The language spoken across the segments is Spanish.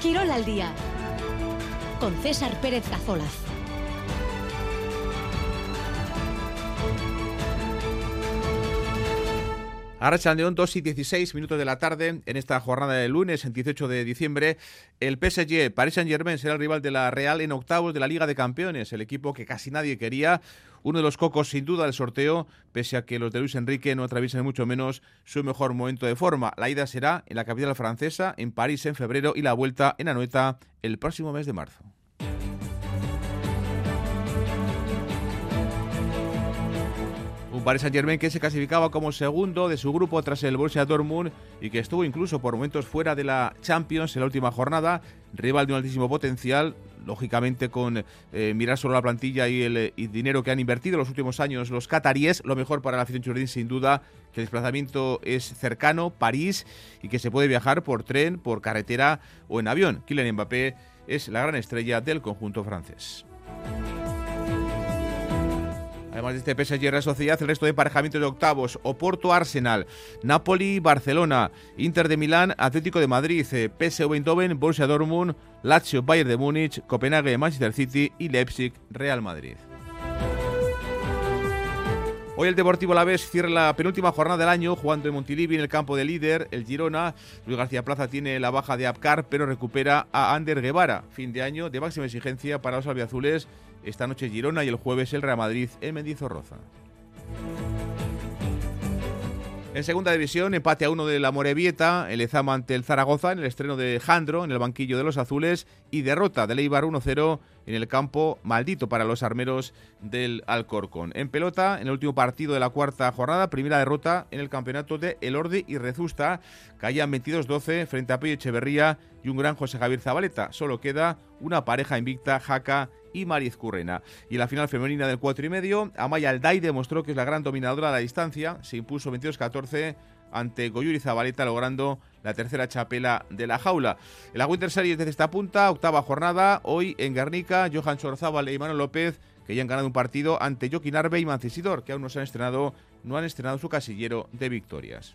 Quirol al día con César Pérez Cazolaz. Ahora León, 2 y 16 minutos de la tarde, en esta jornada de lunes, el 18 de diciembre, el PSG Paris Saint-Germain será el rival de la Real en octavos de la Liga de Campeones, el equipo que casi nadie quería, uno de los cocos sin duda del sorteo, pese a que los de Luis Enrique no atraviesen mucho menos su mejor momento de forma. La ida será en la capital francesa, en París en febrero y la vuelta en Anoeta el próximo mes de marzo. Un Paris Saint-Germain que se clasificaba como segundo de su grupo tras el Borussia Dortmund y que estuvo incluso por momentos fuera de la Champions en la última jornada, rival de un altísimo potencial, lógicamente con eh, mirar solo la plantilla y el dinero que han invertido en los últimos años los cataríes, lo mejor para la afición churdín sin duda que el desplazamiento es cercano, París, y que se puede viajar por tren, por carretera o en avión. Kylian Mbappé es la gran estrella del conjunto francés. Además de este PSG Real Sociedad, el resto de emparejamientos de octavos, Oporto Arsenal, Napoli Barcelona, Inter de Milán, Atlético de Madrid, PSV Eindhoven, Borussia Dortmund, Lazio Bayern de Múnich, Copenhague Manchester City y Leipzig Real Madrid. Hoy el Deportivo La Vez cierra la penúltima jornada del año jugando en Montilivi en el campo de líder, el Girona. Luis García Plaza tiene la baja de Apcar, pero recupera a Ander Guevara. Fin de año de máxima exigencia para los albiazules esta noche Girona y el jueves el Real Madrid en Mendizorroza. En segunda división, empate a uno de la Morevieta, el Ezama ante el Zaragoza en el estreno de Jandro en el banquillo de los azules y derrota del Eibar 1-0 en el campo maldito para los armeros del Alcorcón. En pelota, en el último partido de la cuarta jornada, primera derrota en el campeonato de Elorde y Rezusta, caían 22-12 frente a Pello Echeverría y un gran José Javier Zabaleta. Solo queda una pareja invicta, Jaca y Mariz Currena. Y en la final femenina del 4 y medio, Amaya Alday demostró que es la gran dominadora de la distancia, se impuso 22-14 ante Goyuri Zabaleta, logrando la tercera chapela de la jaula. En la Winter Series desde esta punta, octava jornada, hoy en Guernica, Johan Sorzábal y Manuel López, que ya han ganado un partido ante Joaquín Arbe y Mancisidor, que aún no se han estrenado, no han estrenado su casillero de victorias.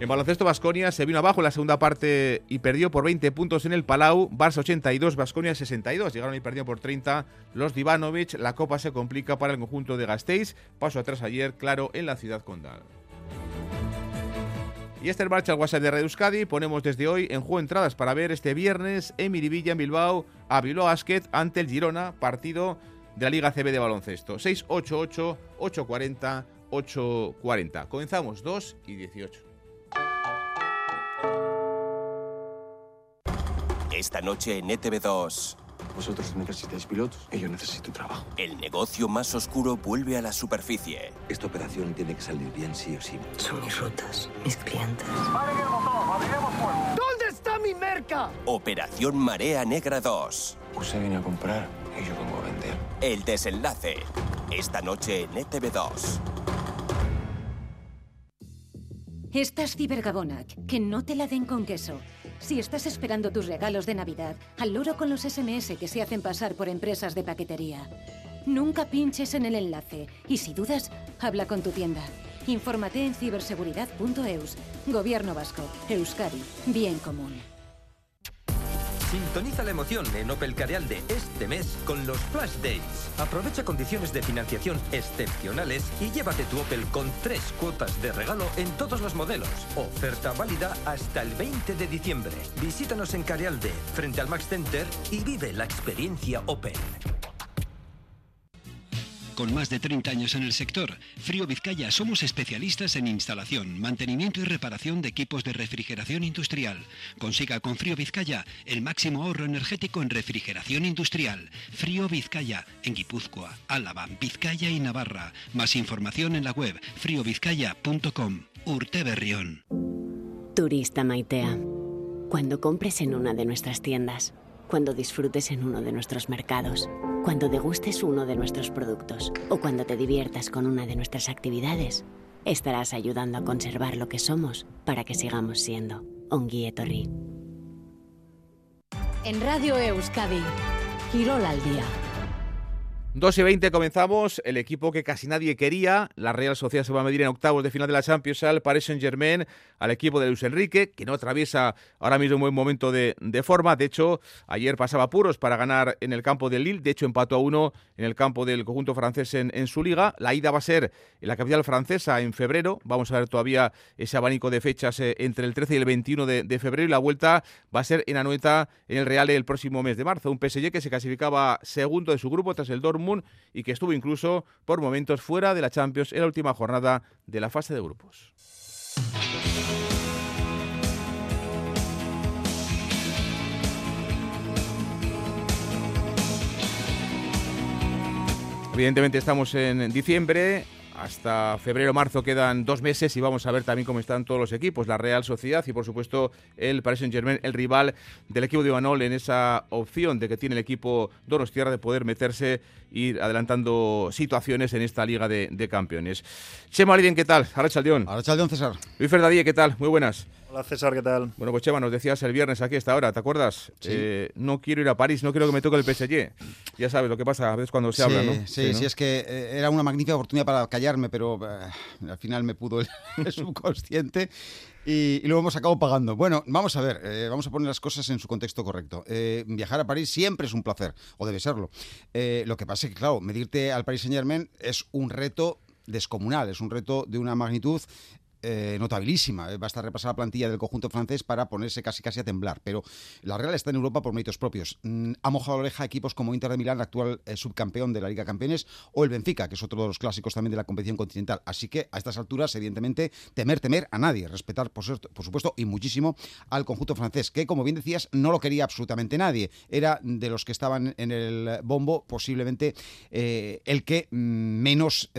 En baloncesto, Basconia se vino abajo en la segunda parte y perdió por 20 puntos en el Palau. Barça 82, Basconia 62. Llegaron y perdieron por 30 los Divanovic. La copa se complica para el conjunto de Gasteiz. Paso atrás ayer, claro, en la ciudad condal. Y este marcha al WhatsApp de Red Euskadi. Ponemos desde hoy en juego entradas para ver este viernes en Miribilla, en Bilbao, a Bilbao Basket ante el Girona, partido de la Liga CB de baloncesto. 688-840-840. Comenzamos 2 y 18. Esta noche en ETV2. Vosotros necesitáis pilotos y yo necesito trabajo. El negocio más oscuro vuelve a la superficie. Esta operación tiene que salir bien sí o sí. Son mis rutas, mis clientes. ¿Dónde está mi merca? Operación Marea Negra 2. Usted viene a comprar y yo vengo a vender. El desenlace. Esta noche en ETV2. Estás cibergabonac, que no te la den con queso. Si estás esperando tus regalos de Navidad, al loro con los SMS que se hacen pasar por empresas de paquetería. Nunca pinches en el enlace y si dudas, habla con tu tienda. Infórmate en ciberseguridad.eus. Gobierno Vasco. Euskadi. Bien común. Sintoniza la emoción en Opel de este mes con los Flash Days. Aprovecha condiciones de financiación excepcionales y llévate tu Opel con tres cuotas de regalo en todos los modelos. Oferta válida hasta el 20 de diciembre. Visítanos en Carealde, frente al Max Center y vive la experiencia Opel. Con más de 30 años en el sector, Frío Vizcaya somos especialistas en instalación, mantenimiento y reparación de equipos de refrigeración industrial. Consiga con Frío Vizcaya el máximo ahorro energético en refrigeración industrial. Frío Vizcaya en Guipúzcoa, Álava, Vizcaya y Navarra. Más información en la web friovizcaya.com. Urte Berrión. Turista Maitea. Cuando compres en una de nuestras tiendas, cuando disfrutes en uno de nuestros mercados cuando degustes uno de nuestros productos o cuando te diviertas con una de nuestras actividades, estarás ayudando a conservar lo que somos para que sigamos siendo Onguietorri. En Radio Euskadi, Girol al día. 2 y 20 comenzamos. El equipo que casi nadie quería, la Real Sociedad se va a medir en octavos de final de la Champions al Paris Saint-Germain, al equipo de Luis Enrique, que no atraviesa ahora mismo un buen momento de, forma. De hecho, ayer pasaba puros para ganar en el campo del Lille. De hecho, empató a uno en el campo del conjunto francés en, su liga. La ida va a ser en la capital francesa en febrero. Vamos a ver todavía ese abanico de fechas eh, entre el 13 y el 21 de, febrero. Y la vuelta va a ser en Anoeta, en el Real, el próximo mes de marzo. Un PSG que se clasificaba segundo de su grupo tras el Dortmund y que estuvo incluso por momentos fuera de la Champions en la última jornada de la fase de grupos. Evidentemente estamos en diciembre, hasta febrero-marzo quedan dos meses y vamos a ver también cómo están todos los equipos, la Real Sociedad y por supuesto el Paris Saint-Germain, el rival del equipo de Ivanol en esa opción de que tiene el equipo Donostiarra de poder meterse ir adelantando situaciones en esta Liga de, Campeones. Chema Aliden, ¿qué tal? Arrachaldeón. Arrachaldeón, César. Luis Ferdadí, ¿qué tal? Muy buenas. Hola César, ¿qué tal? Bueno, pues Chema, nos decías el viernes aquí a esta hora, ¿te acuerdas? Eh, no quiero ir a París, no quiero que me toque el PSG. Ya sabes lo que pasa a veces cuando se habla, ¿no? Sí, sí, es que eh, era una magnífica oportunidad para callarme, pero eh, al final me pudo el, subconsciente. Y, lo hemos acabado pagando. Bueno, vamos a ver, vamos a poner las cosas en su contexto correcto. viajar a París siempre es un placer, o debe serlo. lo que pasa es que, claro, medirte al Paris Saint Germain es un reto descomunal, es un reto de una magnitud eh, notabilísima. Eh, basta repasar la plantilla del conjunto francés para ponerse casi casi a temblar. Pero la Real está en Europa por méritos propios. Mm, ha mojado la oreja a equipos como Inter de Milán, actual eh, subcampeón de la Liga Campeones, o el Benfica, que es otro de los clásicos también de la competición continental. Así que a estas alturas, evidentemente, temer, temer a nadie. Respetar, por, supuesto, y muchísimo al conjunto francés, que, como bien decías, no lo quería absolutamente nadie. Era de los que estaban en el bombo, posiblemente el que mm, menos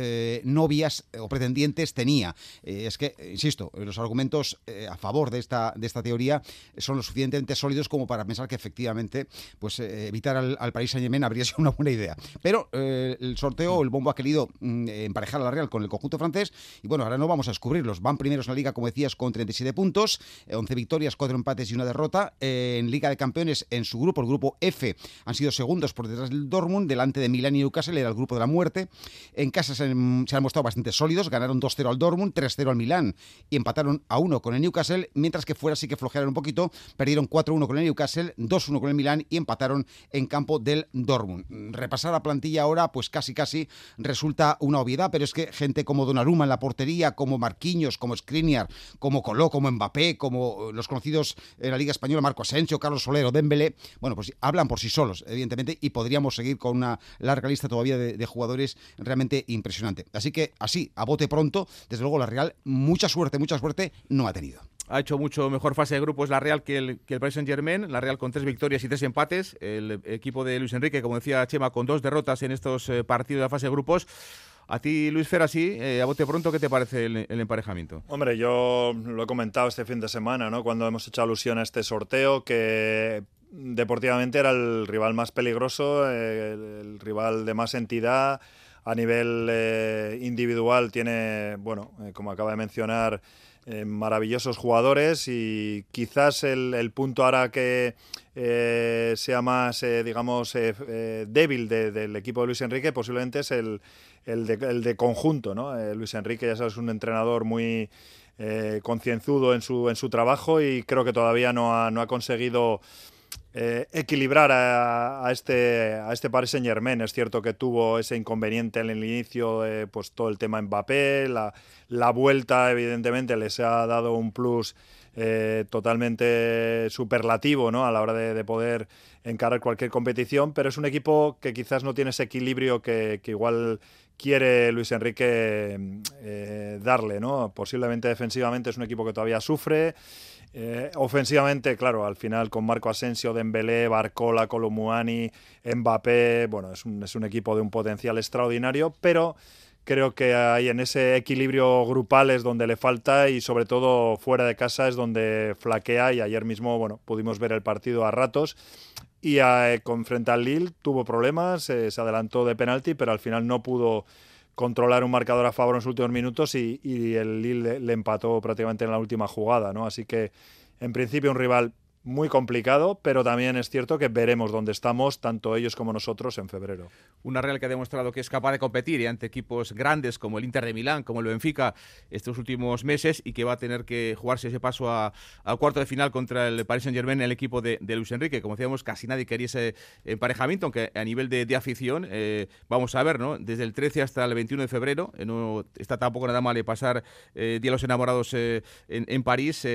novias o pretendientes tenía. es que insisto, los argumentos eh, a favor de esta, de esta teoría son lo suficientemente sólidos como para pensar que efectivamente pues, eh, evitar al, al Paris Saint-Germain habría sido una buena idea. Pero eh, el sorteo, el bombo ha querido mm, emparejar a la Real con el conjunto francés y bueno, ahora no vamos a descubrirlos. Van primeros en la liga, como decías, con 37 puntos, 11 victorias, 4 empates y una derrota. en Liga de Campeones, en su grupo, el grupo F, han sido segundos por detrás del Dortmund, delante de Milán y Newcastle, era el grupo de la muerte. En casa se han, se han mostrado bastante sólidos, ganaron 2-0 al Dortmund, 3-0 al Milán y empataron a 1 con el Newcastle, mientras que fuera sí que flojearon un poquito, perdieron 4-1 con el Newcastle, 2-1 con el Milán y empataron en campo del Dortmund. Repasar la plantilla ahora, pues casi casi resulta una obviedad, pero es que gente como Donnarumma en la portería, como Marquinhos, como Skriniar, como Coló, como Mbappé, como los conocidos en la Liga Española, Marco Asensio, Carlos Solero, Dembélé, bueno, pues hablan por sí solos, evidentemente, y podríamos seguir con una larga lista todavía de, de jugadores realmente impresionante. Así que así, a bote pronto, desde luego la Real, mucha suerte, mucha suerte no ha tenido ha hecho mucho mejor fase de grupos la Real que el, que el Paris Saint Germain, la Real con tres victorias y tres empates, el equipo de Luis Enrique, como decía Chema, con dos derrotas en estos eh, partidos de la fase de grupos. A ti, Luis Fer, así, eh, a bote pronto, ¿qué te parece el, emparejamiento? Hombre, yo lo he comentado este fin de semana, ¿no? Cuando hemos hecho alusión a este sorteo, que deportivamente era el rival más peligroso, el rival de más entidad a nivel eh, individual tiene, bueno, eh, como acaba de mencionar, eh, maravillosos jugadores y quizás el, punto ahora que sea más, digamos, débil del equipo de Luis Enrique posiblemente es el, el, de, conjunto, ¿no? Luis Enrique ya sabes, es un entrenador muy concienzudo en su, en su trabajo y creo que todavía no no ha conseguido eh, equilibrar a, este, a este Paris Saint Germain. Es cierto que tuvo ese inconveniente en el inicio, pues todo el tema Mbappé, la, la vuelta evidentemente les ha dado un plus eh, totalmente superlativo ¿no? a la hora de, poder encarar cualquier competición, pero es un equipo que quizás no tiene ese equilibrio que, igual quiere Luis Enrique eh, darle. ¿no? Posiblemente defensivamente es un equipo que todavía sufre. Eh, ofensivamente, claro, al final con Marco Asensio, Dembélé, Barcola, Colomuani, Mbappé, bueno, es un, es un equipo de un potencial extraordinario, pero creo que ahí en ese equilibrio grupal es donde le falta y sobre todo fuera de casa es donde flaquea y ayer mismo, bueno, pudimos ver el partido a ratos y eh, con frente al Lille tuvo problemas, eh, se adelantó de penalti, pero al final no pudo controlar un marcador a favor en los últimos minutos y, el Lille le, empató prácticamente en la última jugada, ¿no? Así que, en principio, un rival muy complicado, pero también es cierto que veremos dónde estamos, tanto ellos como nosotros, en febrero. Una Real que ha demostrado que es capaz de competir ante equipos grandes como el Inter de Milán, como el Benfica, estos últimos meses y que va a tener que jugarse ese paso al cuarto de final contra el Paris Saint-Germain, el equipo de, Luis Enrique. Como decíamos, casi nadie quería ese emparejamiento, aunque a nivel de, afición, eh, vamos a ver, ¿no? Desde el 13 hasta el 21 de febrero, eh, no está tampoco nada mal de pasar eh, Día de los Enamorados en, en, París,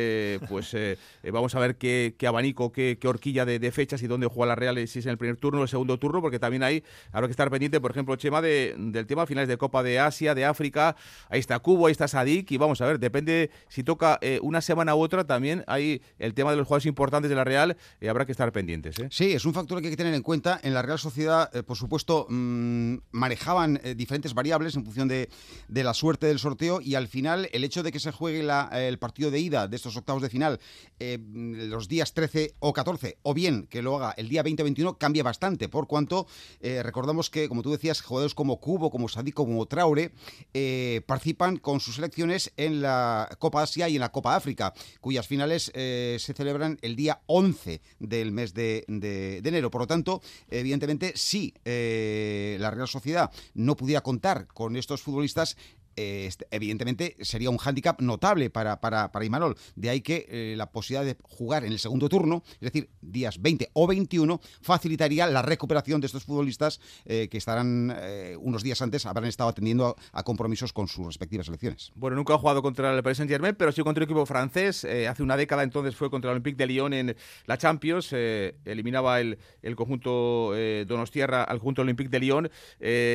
pues vamos a ver qué qué abanico, qué, horquilla de, fechas y dónde juega la Real, si es en el primer turno o el segundo turno, porque también hay, habrá que estar pendiente, por ejemplo, Chema, de, del tema finales de Copa de Asia, de África, ahí está Cubo, ahí está Sadik, y vamos a ver, depende si toca eh, una semana u otra, también hay el tema de los jugadores importantes de la Real, y habrá que estar pendientes. ¿eh? Sí, es un factor que hay que tener en cuenta. En la Real Sociedad, eh, por supuesto, mm, manejaban diferentes variables en función de, de, la suerte del sorteo, y al final el hecho de que se juegue la, el partido de ida de estos octavos de final los días 13 o 14, o bien que lo haga el día 20-21, cambia bastante, por cuanto eh, recordamos que, como tú decías, jugadores como Cubo, como Sadik, como Traure, eh, participan con sus selecciones en la Copa Asia y en la Copa África, cuyas finales eh, se celebran el día 11 del mes de, de enero. Por lo tanto, evidentemente, si la Real Sociedad no pudiera contar con estos futbolistas, este, evidentemente sería un hándicap notable para, para, para Imanol. De ahí que eh, la posibilidad de jugar en el segundo turno, es decir, días 20 o 21, facilitaría la recuperación de estos futbolistas eh, que estarán eh, unos días antes, habrán estado atendiendo a, compromisos con sus respectivas selecciones. Bueno, nunca ha jugado contra el Paris Saint-Germain, pero sí contra el equipo francés. hace una década entonces fue contra el Olympique de Lyon en la Champions. eliminaba el, el conjunto Donostierra al conjunto Olympique de Lyon.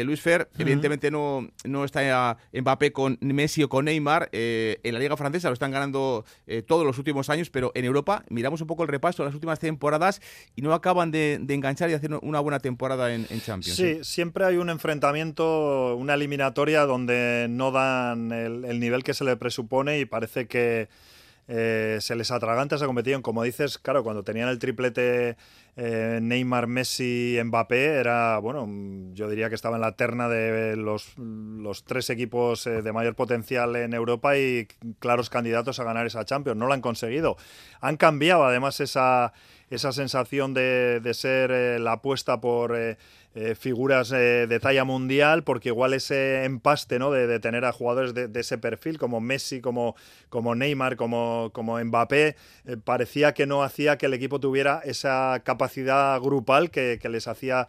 Luis Fer, evidentemente no, no está en con Messi o con Neymar. Eh, en la Liga Francesa lo están ganando eh, todos los últimos años, pero en Europa miramos un poco el repaso de las últimas temporadas y no acaban de, enganchar y hacer una buena temporada en, Champions. Sí, siempre hay un enfrentamiento, una eliminatoria donde no dan el nivel que se le presupone y parece que eh, se les atraganta esa competición. Como dices, claro, cuando tenían el triplete eh, Neymar, Messi, Mbappé, era, bueno, yo diría que estaba en la terna de los, tres equipos eh, de mayor potencial en Europa y claros candidatos a ganar esa Champions. No lo han conseguido. Han cambiado además esa, esa sensación de, de ser la apuesta por eh, figuras eh, de talla mundial, porque igual ese empaste ¿no? de, tener a jugadores de, ese perfil, como Messi, como, como Neymar, como, como Mbappé, eh, parecía que no hacía que el equipo tuviera esa capacidad grupal que, les hacía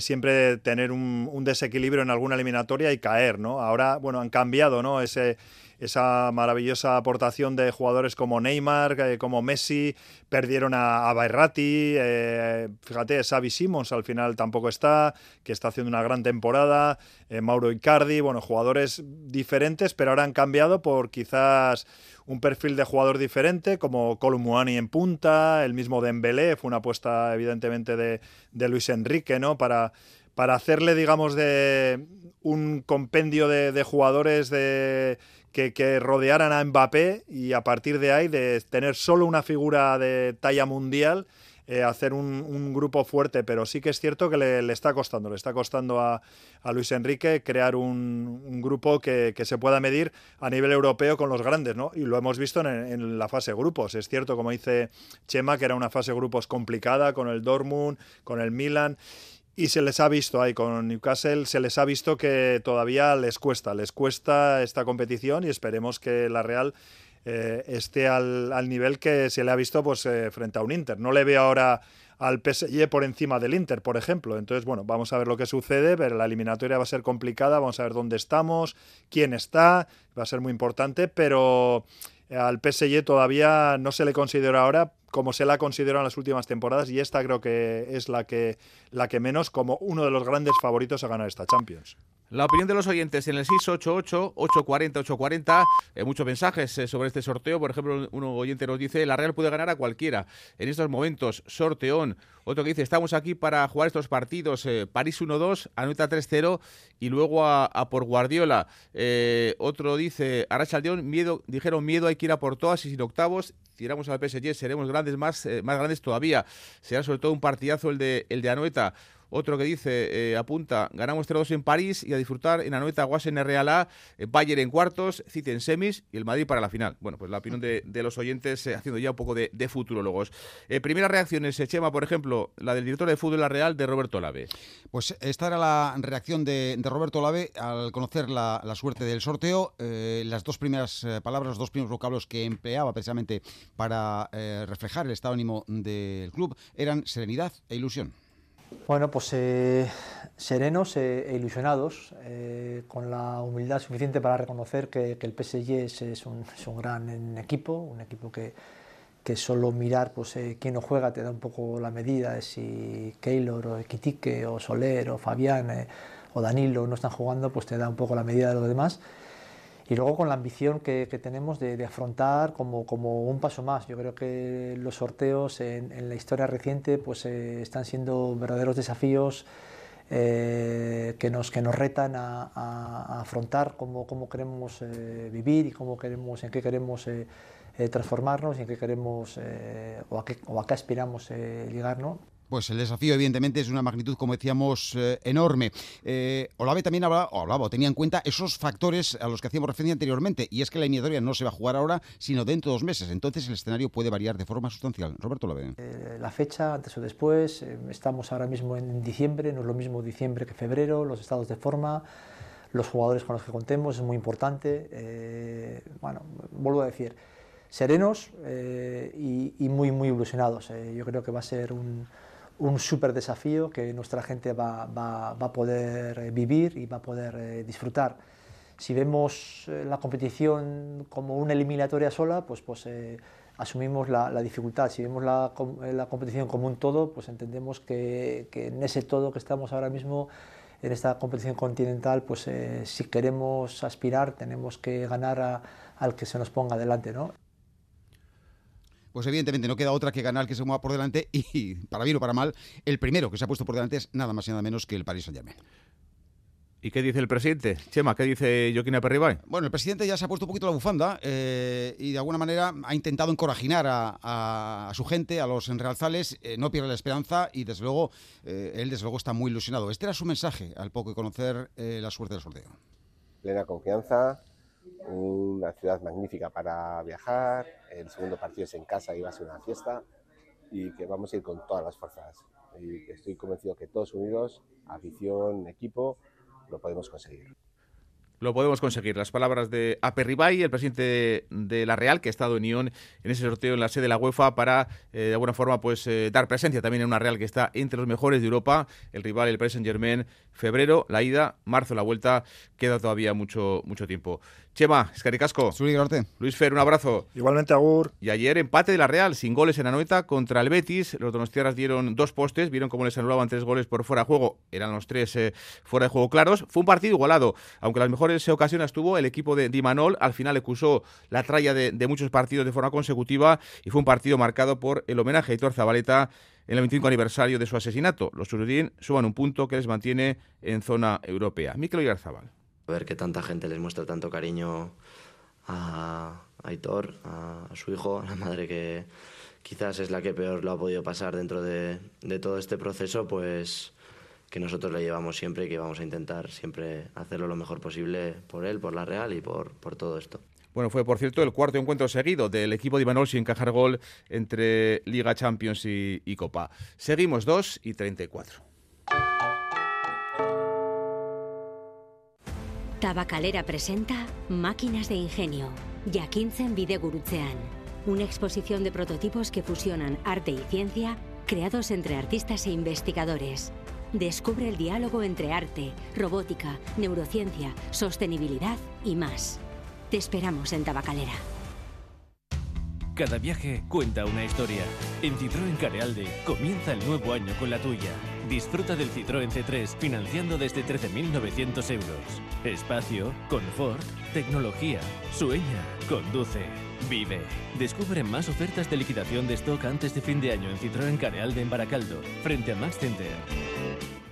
siempre tener un, un, desequilibrio en alguna eliminatoria y caer. ¿no? Ahora, bueno, han cambiado ¿no? ese esa maravillosa aportación de jugadores como Neymar, eh, como Messi, perdieron a, a eh, fíjate, Xavi Simons al final tampoco está, que está haciendo una gran temporada, eh, Mauro Icardi, bueno, jugadores diferentes, pero ahora han cambiado por quizás un perfil de jugador diferente, como Columuani en punta, el mismo Dembélé, fue una apuesta evidentemente de, de Luis Enrique, ¿no? Para, para hacerle, digamos, de un compendio de jugadores de que, rodearan a Mbappé y a partir de ahí, de tener solo una figura de talla mundial, eh, hacer un, grupo fuerte, pero sí que es cierto que le, está costando, le está costando a, Luis Enrique crear un, grupo que, se pueda medir a nivel europeo con los grandes, ¿no? Y lo hemos visto en, en, la fase grupos. Es cierto, como dice Chema, que era una fase grupos complicada con el Dortmund, con el Milan y se les ha visto ahí con Newcastle, se les ha visto que todavía les cuesta, les cuesta esta competición y esperemos que la Real eh, esté al, nivel que se le ha visto pues, eh, frente a un Inter. No le veo ahora al PSG por encima del Inter, por ejemplo. Entonces, bueno, vamos a ver lo que sucede, pero la eliminatoria va a ser complicada, vamos a ver dónde estamos, quién está, va a ser muy importante, pero al PSG todavía no se le considera ahora como se la considerado en las últimas temporadas y esta creo que es la que, la que menos como uno de los grandes favoritos a ganar esta Champions. La opinión de los oyentes en el 688-840-840. Eh, muchos mensajes eh, sobre este sorteo. Por ejemplo, un oyente nos dice: La Real puede ganar a cualquiera. En estos momentos, sorteón. Otro que dice: Estamos aquí para jugar estos partidos. Eh, París 1-2, Anueta 3-0 y luego a, por Guardiola. otro dice: Arachaldeón, miedo, dijeron miedo, hay que ir a por todas y sin octavos. Tiramos al PSG, seremos grandes, más, más grandes todavía. Será sobre todo un partidazo el de, el de Anoeta. Otro que dice, eh, apunta, ganamos 3-2 en París y a disfrutar en Anoeta, Guasen Real A, eh, Bayern en cuartos, City en semis y el Madrid para la final. Bueno, pues la opinión de, los oyentes haciendo ya un poco de, de futurólogos. primeras reacciones, Chema, por ejemplo, la del director de fútbol la Real, de Roberto Lave. Pues esta era la reacción de, Roberto Lave al conocer la, suerte del sorteo. las dos primeras palabras, los dos primeros vocablos que empleaba precisamente para reflejar el estado ánimo del club eran serenidad e ilusión. Bueno, pues eh, serenos e, ilusionados, eh, con la humildad suficiente para reconocer que, el PSG es, un, gran equipo, un equipo que, solo mirar pues, eh, quién no juega te da un poco la medida de si Keylor o Equitique o Soler o Fabián o Danilo no están jugando, pues te da un poco la medida de los demás y luego con la ambición que, tenemos de, afrontar como, como, un paso más. Yo creo que los sorteos en, la historia reciente pues, eh, están siendo verdaderos desafíos eh, que, nos, que nos retan a, afrontar cómo, cómo queremos eh, vivir y cómo queremos, en qué queremos transformarnos y en qué queremos a qué, o a qué aspiramos llegar. ¿no? Pues el desafío, evidentemente, es una magnitud, como decíamos, eh, enorme. Eh, Olave también hablaba, o hablaba, tenía en cuenta esos factores a los que hacíamos referencia anteriormente, y es que la eliminatoria no se va a jugar ahora, sino dentro de dos meses. Entonces el escenario puede variar de forma sustancial. Roberto Olave. Eh, la fecha, antes o después, estamos ahora mismo en diciembre, no es lo mismo diciembre que febrero, los estados de forma, los jugadores con los que contemos, es muy importante. bueno, vuelvo a decir, serenos y, y, muy, muy ilusionados. yo creo que va a ser un un súper desafío que nuestra gente va, va, va, a poder eh, vivir y va a poder eh, disfrutar. Si vemos eh, la competición como una eliminatoria sola, pues, pues asumimos la, dificultad. Si vemos la, la, competición como un todo, pues entendemos que, que, en ese todo que estamos ahora mismo, en esta competición continental, pues si queremos aspirar, tenemos que ganar a, al que se nos ponga delante. ¿no? Pues evidentemente no queda otra que ganar que se mueva por delante y, para bien o para mal, el primero que se ha puesto por delante es nada más y nada menos que el Paris Saint-Germain. ¿Y qué dice el presidente? Chema, ¿qué dice Joaquín Aperribay? Bueno, el presidente ya se ha puesto un poquito la bufanda eh, y de alguna manera ha intentado encorajinar a, su gente, a los enrealzales, eh, no pierde la esperanza y desde luego, eh, él desde luego está muy ilusionado. Este era su mensaje al poco de conocer la suerte del sorteo. Plena confianza, una ciudad magnífica para viajar, el segundo partido es en casa y va a ser una fiesta y que vamos a ir con todas las fuerzas. Y estoy convencido que todos unidos, afición, equipo, lo podemos conseguir lo podemos conseguir. Las palabras de Aperribay, el presidente de la Real, que ha estado en Ión en ese sorteo en la sede de la UEFA para, eh, de alguna forma, pues eh, dar presencia también en una Real que está entre los mejores de Europa. El rival, el Paris Saint-Germain, febrero, la ida, marzo, la vuelta. Queda todavía mucho, mucho tiempo. Chema, Escaricasco. Luis Fer, un abrazo. Igualmente, Agur. Y ayer empate de la Real, sin goles en Anoeta contra el Betis. Los donostiaras dieron dos postes, vieron cómo les anulaban tres goles por fuera de juego. Eran los tres eh, fuera de juego claros. Fue un partido igualado, aunque las mejores ocasiones tuvo el equipo de Dimanol. Al final acusó la tralla de, muchos partidos de forma consecutiva y fue un partido marcado por el homenaje a Hitor Zabaleta en el 25 aniversario de su asesinato. Los surudín suban un punto que les mantiene en zona europea. Mikel Oyarzabal ver que tanta gente les muestra tanto cariño a Aitor, a, su hijo, a la madre que quizás es la que peor lo ha podido pasar dentro de, todo este proceso, pues que nosotros le llevamos siempre y que vamos a intentar siempre hacerlo lo mejor posible por él, por la Real y por, por todo esto. Bueno, fue por cierto el cuarto encuentro seguido del equipo de Imanol sin encajar gol entre Liga Champions y, y Copa. Seguimos 2 y 34. Tabacalera presenta Máquinas de Ingenio, Jakintzen Bidegurutzean, una exposición de prototipos que fusionan arte y ciencia creados entre artistas e investigadores. Descubre el diálogo entre arte, robótica, neurociencia, sostenibilidad y más. Te esperamos en Tabacalera. Cada viaje cuenta una historia. En Citroën Carealde comienza el nuevo año con la tuya. Disfruta del Citroën C3 financiando desde 13.900 euros. Espacio, confort, tecnología. Sueña, conduce, vive. Descubre más ofertas de liquidación de stock antes de fin de año en Citroën Carealde en Baracaldo, frente a Max Center.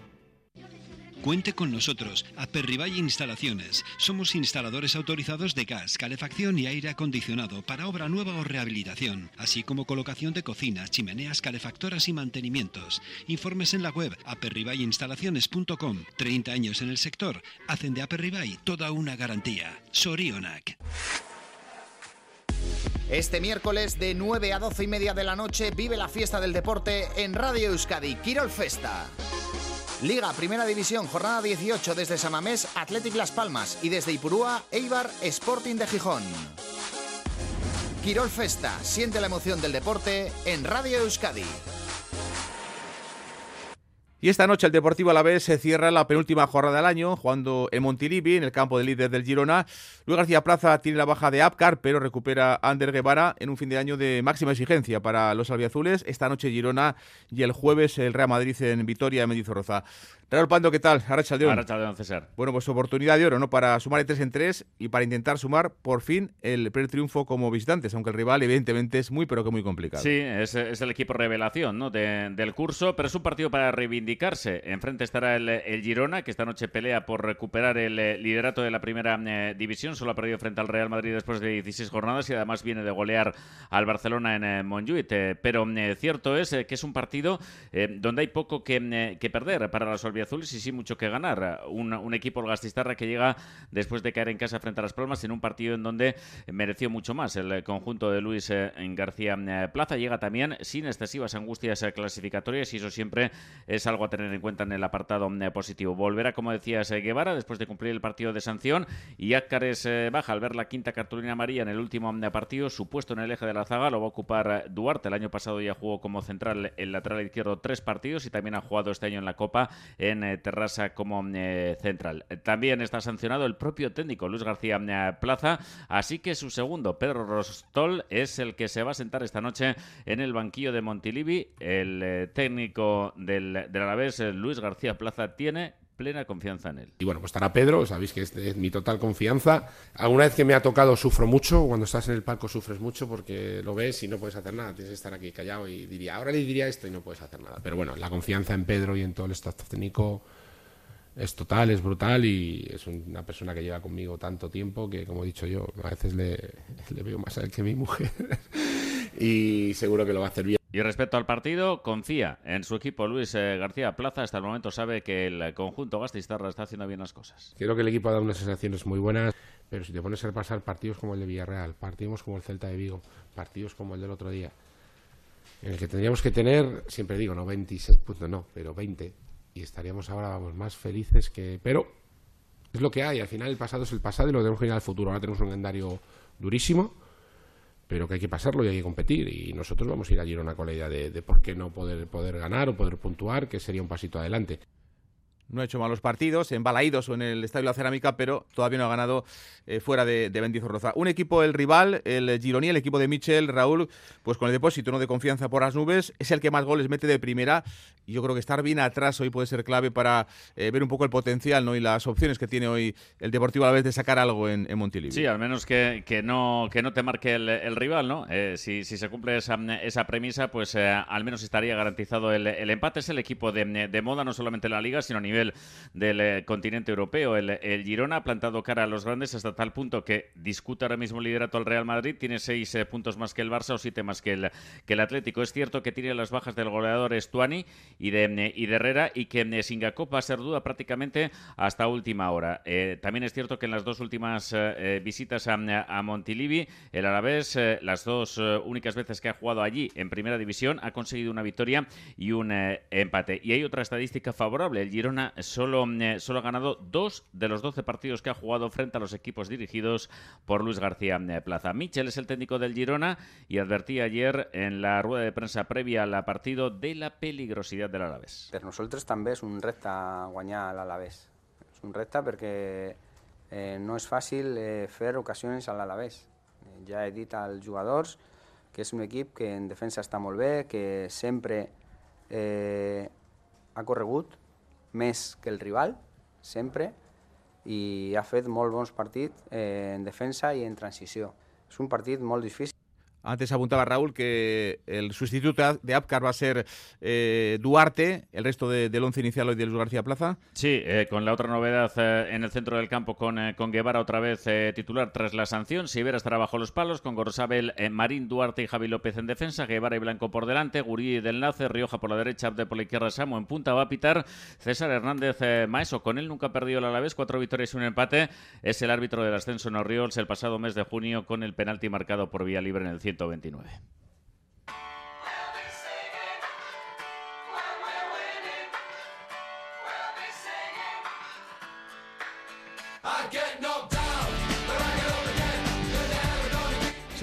Cuente con nosotros, Aperribay Instalaciones. Somos instaladores autorizados de gas, calefacción y aire acondicionado para obra nueva o rehabilitación, así como colocación de cocinas, chimeneas, calefactoras y mantenimientos. Informes en la web aperribayinstalaciones.com. 30 años en el sector hacen de Aperribay toda una garantía. Sorionac. Este miércoles de 9 a 12 y media de la noche vive la fiesta del deporte en Radio Euskadi, Quirol Festa. Liga, Primera División, jornada 18 desde Samamés, Athletic Las Palmas y desde Ipurúa, Eibar, Sporting de Gijón. Quirol Festa, siente la emoción del deporte en Radio Euskadi. Y esta noche el Deportivo Alavés se cierra la penúltima jornada del año, jugando en Montilivi, en el campo de líder del Girona. Luis García Plaza tiene la baja de Apcar, pero recupera a Ander Guevara en un fin de año de máxima exigencia para los albiazules. Esta noche Girona y el jueves el Real Madrid en Vitoria, Mendizorroza. Raúl Pando, ¿qué tal? Arrachaldeón. Arrachaldeón, César. Bueno, pues oportunidad de oro, ¿no? Para sumar de tres en tres y para intentar sumar por fin el primer triunfo como visitantes, aunque el rival evidentemente es muy, pero que muy complicado. Sí, es, el equipo revelación ¿no? del curso, pero es un partido para reivindicarse. Enfrente estará el, Girona, que esta noche pelea por recuperar el eh, liderato de la primera eh, división. Solo ha perdido frente al Real Madrid después de 16 jornadas y además viene de golear al Barcelona en eh, Montjuic. pero cierto es que es un partido donde hay poco que, que perder para los azules y sí mucho que ganar. Un, un equipo el Gastistarra que llega después de caer en casa frente a Las Palmas en un partido en donde mereció mucho más el conjunto de Luis eh, García eh, Plaza. Llega también sin excesivas angustias eh, clasificatorias y eso siempre es algo a tener en cuenta en el apartado positivo. Volverá, como decías, Guevara después de cumplir el partido de sanción y Ácares baja al ver la quinta cartulina amarilla en el último partido. Su puesto en el eje de la zaga lo va a ocupar Duarte. El año pasado ya jugó como central el lateral izquierdo tres partidos y también ha jugado este año en la Copa en Terrassa como eh, central. También está sancionado el propio técnico Luis García eh, Plaza, así que su segundo, Pedro Rostol, es el que se va a sentar esta noche en el banquillo de Montilivi. El eh, técnico del, del Alavés, Luis García Plaza, tiene plena confianza en él. Y bueno, pues estará Pedro, sabéis que es mi total confianza. Alguna vez que me ha tocado sufro mucho, cuando estás en el palco sufres mucho porque lo ves y no puedes hacer nada, tienes que estar aquí callado y diría, ahora le diría esto y no puedes hacer nada. Pero bueno, la confianza en Pedro y en todo el staff técnico es total, es brutal y es una persona que lleva conmigo tanto tiempo que, como he dicho yo, a veces le, le veo más a él que a mi mujer y seguro que lo va a hacer bien. Y respecto al partido, confía en su equipo Luis eh, García Plaza. Hasta el momento sabe que el conjunto Gastistarra está haciendo bien las cosas. Creo que el equipo ha dado unas sensaciones muy buenas, pero si te pones a repasar partidos como el de Villarreal, partidos como el Celta de Vigo, partidos como el del otro día, en el que tendríamos que tener, siempre digo, no 26 puntos, no, pero 20, y estaríamos ahora vamos, más felices que... Pero es lo que hay, al final el pasado es el pasado y lo tenemos que ir al futuro. Ahora tenemos un calendario durísimo pero que hay que pasarlo y hay que competir. Y nosotros vamos a ir a Girona con la idea de, de por qué no poder, poder ganar o poder puntuar, que sería un pasito adelante no ha hecho malos partidos, en Balaídos o en el Estadio la Cerámica, pero todavía no ha ganado eh, fuera de, de Bendizorroza. Un equipo, el rival, el Gironi, el equipo de Michel, Raúl, pues con el depósito no de confianza por las nubes, es el que más goles mete de primera y yo creo que estar bien atrás hoy puede ser clave para eh, ver un poco el potencial ¿no? y las opciones que tiene hoy el Deportivo a la vez de sacar algo en, en Montilivi. Sí, al menos que, que, no, que no te marque el, rival, ¿no? Eh, si, si, se cumple esa, esa premisa, pues al menos estaría garantizado el, el, empate. Es el equipo de, de moda, no solamente en la Liga, sino a nivel del eh, continente europeo. El, Girona ha plantado cara a los grandes hasta tal punto que discute ahora mismo el liderato al Real Madrid. Tiene seis eh, puntos más que el Barça o siete más que el, que el Atlético. Es cierto que tiene las bajas del goleador Estuani y de, eh, y de Herrera y que Singacop va a ser duda prácticamente hasta última hora. también es cierto que en las dos últimas visitas a, a, Montilivi, el Alavés, las dos únicas veces que ha jugado allí en primera división, ha conseguido una victoria y un empate. Y hay otra estadística favorable. El Girona solo, eh, solo ha ganado dos de los doce partidos que ha jugado frente a los equipos dirigidos por Luis García eh, Plaza. Michel es el técnico del Girona y advertía ayer en la rueda de prensa previa al partido de la peligrosidad del Alavés. Per nosaltres també és un repte guanyar l'Alavés. És un repte perquè eh, no és fàcil eh, fer ocasions a l'Alavés. Eh, ja he dit als jugadors que és un equip que en defensa està molt bé, que sempre eh, ha corregut, més que el rival, sempre, i ha fet molt bons partits eh, en defensa i en transició. És un partit molt difícil. Antes apuntaba Raúl que el sustituto de Apcar va a ser eh, Duarte, el resto del once inicial hoy de Luis García Plaza. Sí, eh, con la otra novedad eh, en el centro del campo con, con Guevara otra vez titular tras la sanción. Sivera estará bajo los palos con Gorosabel, Marín, Duarte y Javi López en defensa. Guevara y Blanco por delante, Gurí del enlace, Rioja por la derecha, Abde por la izquierda, Samo en punta va a pitar. César Hernández Maeso, con él nunca perdido la vez, cuatro victorias y un empate. Es el árbitro del ascenso en Orioles el pasado mes de junio con el penalti marcado por vía libre en el 129.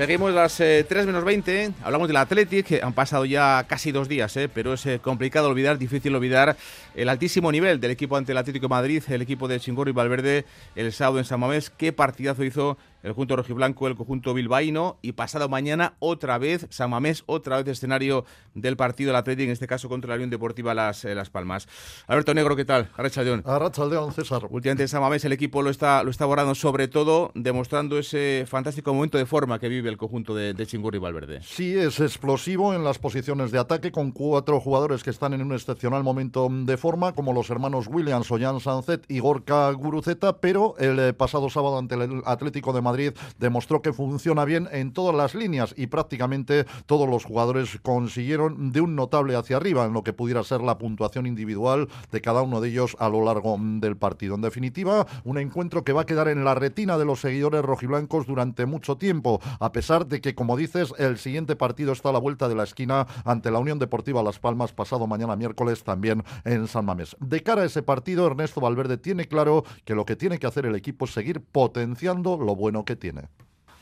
Seguimos las 3 eh, menos 20, hablamos del Athletic, han pasado ya casi dos días, eh, pero es eh, complicado olvidar, difícil olvidar el altísimo nivel del equipo ante el Atlético Madrid, el equipo de Chingorro y Valverde el sábado en San Mamés, qué partidazo hizo el conjunto rojiblanco, el conjunto bilbaíno y pasado mañana otra vez San Mamés, otra vez escenario del partido del Atlético, en este caso contra la Unión Deportiva Las, Las Palmas. Alberto Negro, ¿qué tal? Arrachaldeón. Arrachaldeón, César. Últimamente en San Mamés el equipo lo está, lo está abordando sobre todo demostrando ese fantástico momento de forma que vive el conjunto de, de y Valverde. Sí, es explosivo en las posiciones de ataque con cuatro jugadores que están en un excepcional momento de forma, como los hermanos Williams, Ollán Sanzet y Gorka Guruceta, pero el eh, pasado sábado ante el Atlético de Madrid demostró que funciona bien en todas las líneas y prácticamente todos los jugadores consiguieron de un notable hacia arriba en lo que pudiera ser la puntuación individual de cada uno de ellos a lo largo del partido. En definitiva, un encuentro que va a quedar en la retina de los seguidores rojiblancos durante mucho tiempo, a pesar de que, como dices, el siguiente partido está a la vuelta de la esquina ante la Unión Deportiva Las Palmas pasado mañana miércoles también en San Mamés. De cara a ese partido, Ernesto Valverde tiene claro que lo que tiene que hacer el equipo es seguir potenciando lo bueno que tiene.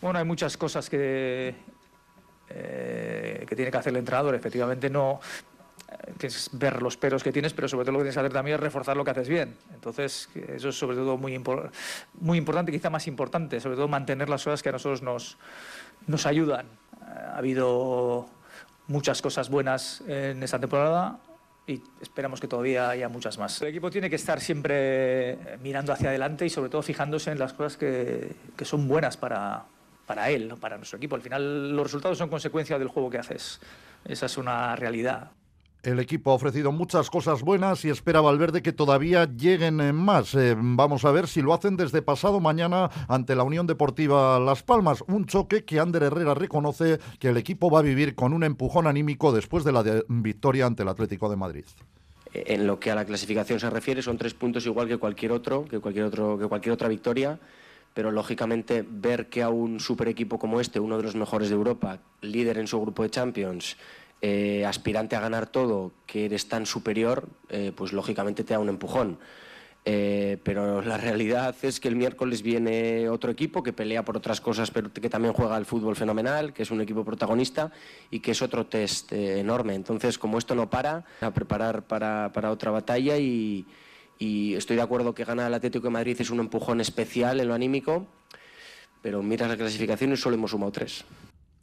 Bueno, hay muchas cosas que, eh, que tiene que hacer el entrenador. Efectivamente, no eh, tienes ver los peros que tienes, pero sobre todo lo que tienes que hacer también es reforzar lo que haces bien. Entonces, eso es sobre todo muy, muy importante, quizá más importante, sobre todo mantener las cosas que a nosotros nos, nos ayudan. Ha habido muchas cosas buenas en esta temporada, y esperamos que todavía haya muchas más. El equipo tiene que estar siempre mirando hacia adelante y sobre todo fijándose en las cosas que, que son buenas para, para él, para nuestro equipo. Al final los resultados son consecuencia del juego que haces. Esa es una realidad. El equipo ha ofrecido muchas cosas buenas y espera Valverde que todavía lleguen más. Eh, vamos a ver si lo hacen desde pasado mañana ante la Unión Deportiva Las Palmas. Un choque que Ander Herrera reconoce que el equipo va a vivir con un empujón anímico después de la victoria ante el Atlético de Madrid. En lo que a la clasificación se refiere, son tres puntos igual que cualquier otro, que cualquier otro, que cualquier otra victoria pero lógicamente ver que a un super equipo como este, uno de los mejores de Europa, líder en su grupo de Champions, eh, aspirante a ganar todo, que eres tan superior, eh, pues lógicamente te da un empujón. Eh, pero la realidad es que el miércoles viene otro equipo que pelea por otras cosas, pero que también juega al fútbol fenomenal, que es un equipo protagonista y que es otro test enorme. Entonces, como esto no para, a preparar para, otra batalla y, y estoy de acuerdo que ganar el Atlético de Madrid es un empujón especial en lo anímico, pero miras la clasificación y solo hemos sumado tres.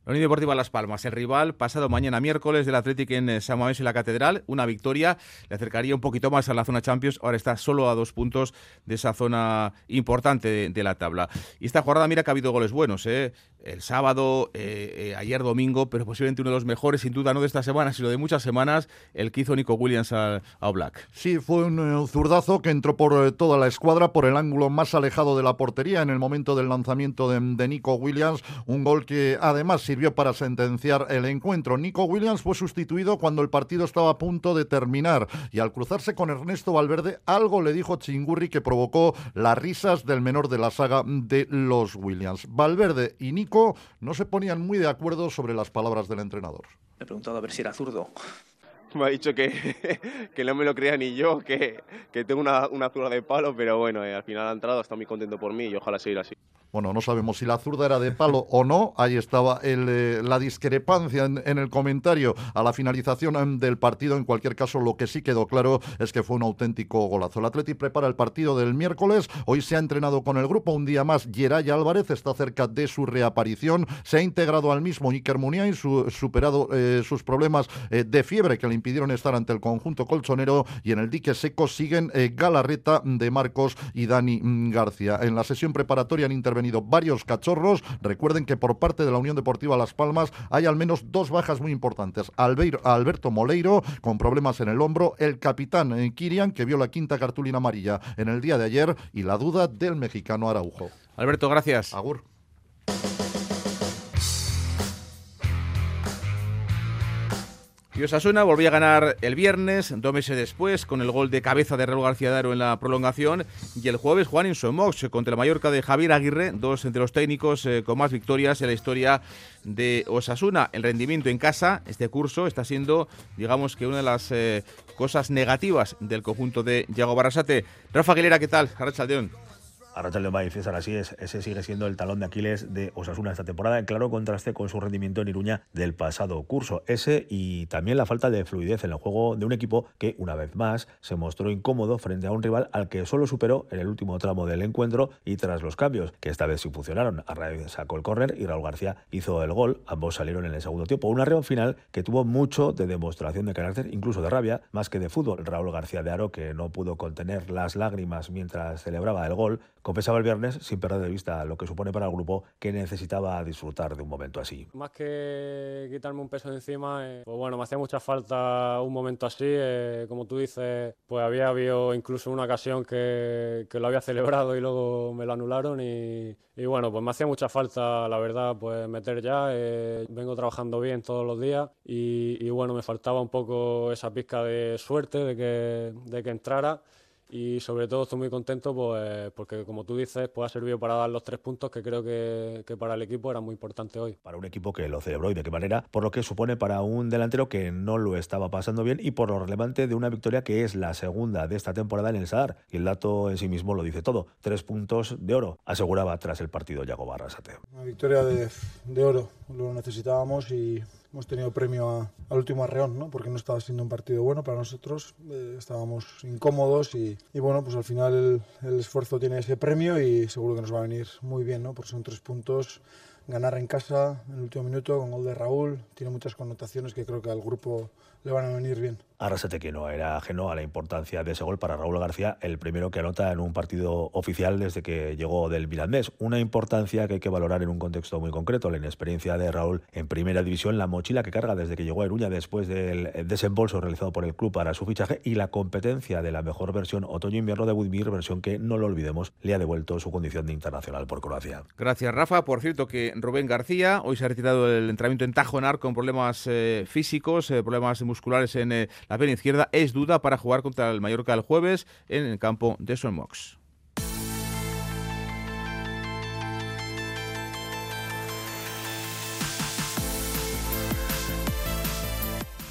La Unión Deportiva Las Palmas, el rival pasado mañana miércoles del Atlético en eh, San Mamés y la Catedral. Una victoria le acercaría un poquito más a la zona Champions. Ahora está solo a dos puntos de esa zona importante de, la tabla. Y esta jornada, mira que ha habido goles buenos. ¿eh? El sábado, eh, eh, ayer domingo, pero posiblemente uno de los mejores, sin duda, no de esta semana, sino de muchas semanas, el que hizo Nico Williams a, a Black. Sí, fue un zurdazo que entró por toda la escuadra, por el ángulo más alejado de la portería en el momento del lanzamiento de, Nico Williams. Un gol que además sirvió para sentenciar el encuentro. Nico Williams fue sustituido cuando el partido estaba a punto de terminar y al cruzarse con Ernesto Valverde algo le dijo Chingurri que provocó las risas del menor de la saga de los Williams. Valverde y Nico no se ponían muy de acuerdo sobre las palabras del entrenador. Le he preguntado a ver si era zurdo me ha dicho que, que no me lo creía ni yo, que, que tengo una, una zurda de palo, pero bueno, eh, al final ha entrado, está muy contento por mí y ojalá seguir así. Bueno, no sabemos si la zurda era de palo o no. Ahí estaba eh, la discrepancia en, el comentario a la finalización em, del partido. En cualquier caso, lo que sí quedó claro es que fue un auténtico golazo. El Atleti prepara el partido del miércoles. Hoy se ha entrenado con el grupo un día más. Geray Álvarez está cerca de su reaparición. Se ha integrado al mismo Iker Muniain, su, superado eh, sus problemas de fiebre que le impidieron estar ante el conjunto colchonero y en el dique seco siguen eh, Galarreta de Marcos y Dani mm, García. En la sesión preparatoria han intervenido varios cachorros. Recuerden que por parte de la Unión Deportiva Las Palmas hay al menos dos bajas muy importantes. Alberto Moleiro con problemas en el hombro, el capitán eh, Kirian que vio la quinta cartulina amarilla en el día de ayer y la duda del mexicano Araujo. Alberto, gracias. Agur. Y Osasuna volvió a ganar el viernes, dos meses después, con el gol de cabeza de Raúl García Daro en la prolongación. Y el jueves Juan Insomox contra el Mallorca de Javier Aguirre, dos entre los técnicos eh, con más victorias en la historia de Osasuna. El rendimiento en casa, este curso, está siendo, digamos que una de las eh, cosas negativas del conjunto de Yago Barrasate. Rafa Aguilera, ¿qué tal? Arrachaldeón. Arrachaldeón Bay, César, así es. Ese sigue siendo el talón de Aquiles de Osasuna esta temporada, en claro contraste con su rendimiento en Iruña del pasado curso. Ese y también la falta de fluidez en el juego de un equipo que, una vez más, se mostró incómodo frente a un rival al que solo superó en el último tramo del encuentro y tras los cambios, que esta vez sí funcionaron. Arraez sacó el córner y Raúl García hizo el gol. Ambos salieron en el segundo tiempo. Un arreo final que tuvo mucho de demostración de carácter, incluso de rabia, más que de fútbol. Raúl García de Aro, que no pudo contener las lágrimas mientras celebraba el gol, Confesaba el viernes sin perder de vista lo que supone para el grupo que necesitaba disfrutar de un momento así. Más que quitarme un peso de encima, eh, pues bueno, me hacía mucha falta un momento así. Eh, como tú dices, pues había habido incluso una ocasión que, que, lo había celebrado y luego me lo anularon y, y, bueno, pues me hacía mucha falta, la verdad, pues meter ya. Eh, vengo trabajando bien todos los días y, y, bueno, me faltaba un poco esa pizca de suerte de que, de que entrara y sobre todo estoy muy contento pues, porque como tú dices pues ha servido para dar los tres puntos que creo que, que, para el equipo era muy importante hoy. Para un equipo que lo celebró y de qué manera, por lo que supone para un delantero que no lo estaba pasando bien y por lo relevante de una victoria que es la segunda de esta temporada en el Sadar y el dato en sí mismo lo dice todo, tres puntos de oro, aseguraba tras el partido Yago Barrasate. Una victoria de, de oro, lo necesitábamos y hemos tenido premio a, al último arreón, ¿no? porque no estaba siendo un partido bueno para nosotros, eh, estábamos incómodos y, y, bueno, pues al final el, el, esfuerzo tiene ese premio y seguro que nos va a venir muy bien, ¿no? porque son tres puntos. Ganar en casa en el último minuto con gol de Raúl tiene muchas connotaciones que creo que al grupo le van a venir bien. Arrasate que no era ajeno a la importancia de ese gol para Raúl García, el primero que anota en un partido oficial desde que llegó del Mirandés. Una importancia que hay que valorar en un contexto muy concreto, la inexperiencia de Raúl en primera división, la mochila que carga desde que llegó a Eruña después del desembolso realizado por el club para su fichaje y la competencia de la mejor versión otoño-invierno de Budimir, versión que, no lo olvidemos, le ha devuelto su condición de internacional por Croacia. Gracias, Rafa. Por cierto, que Rubén García hoy se ha retirado del entrenamiento en Tajonar con problemas eh, físicos, eh, problemas musculares en eh, la pierna izquierda. Es duda para jugar contra el Mallorca el jueves en el campo de Solmox.